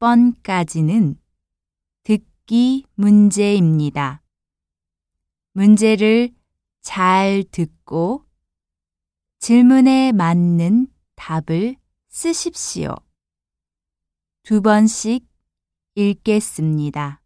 번까지는 듣기 문제입니다. 문제를 잘 듣고 질문에 맞는 답을 쓰십시오. 두 번씩 읽겠습니다.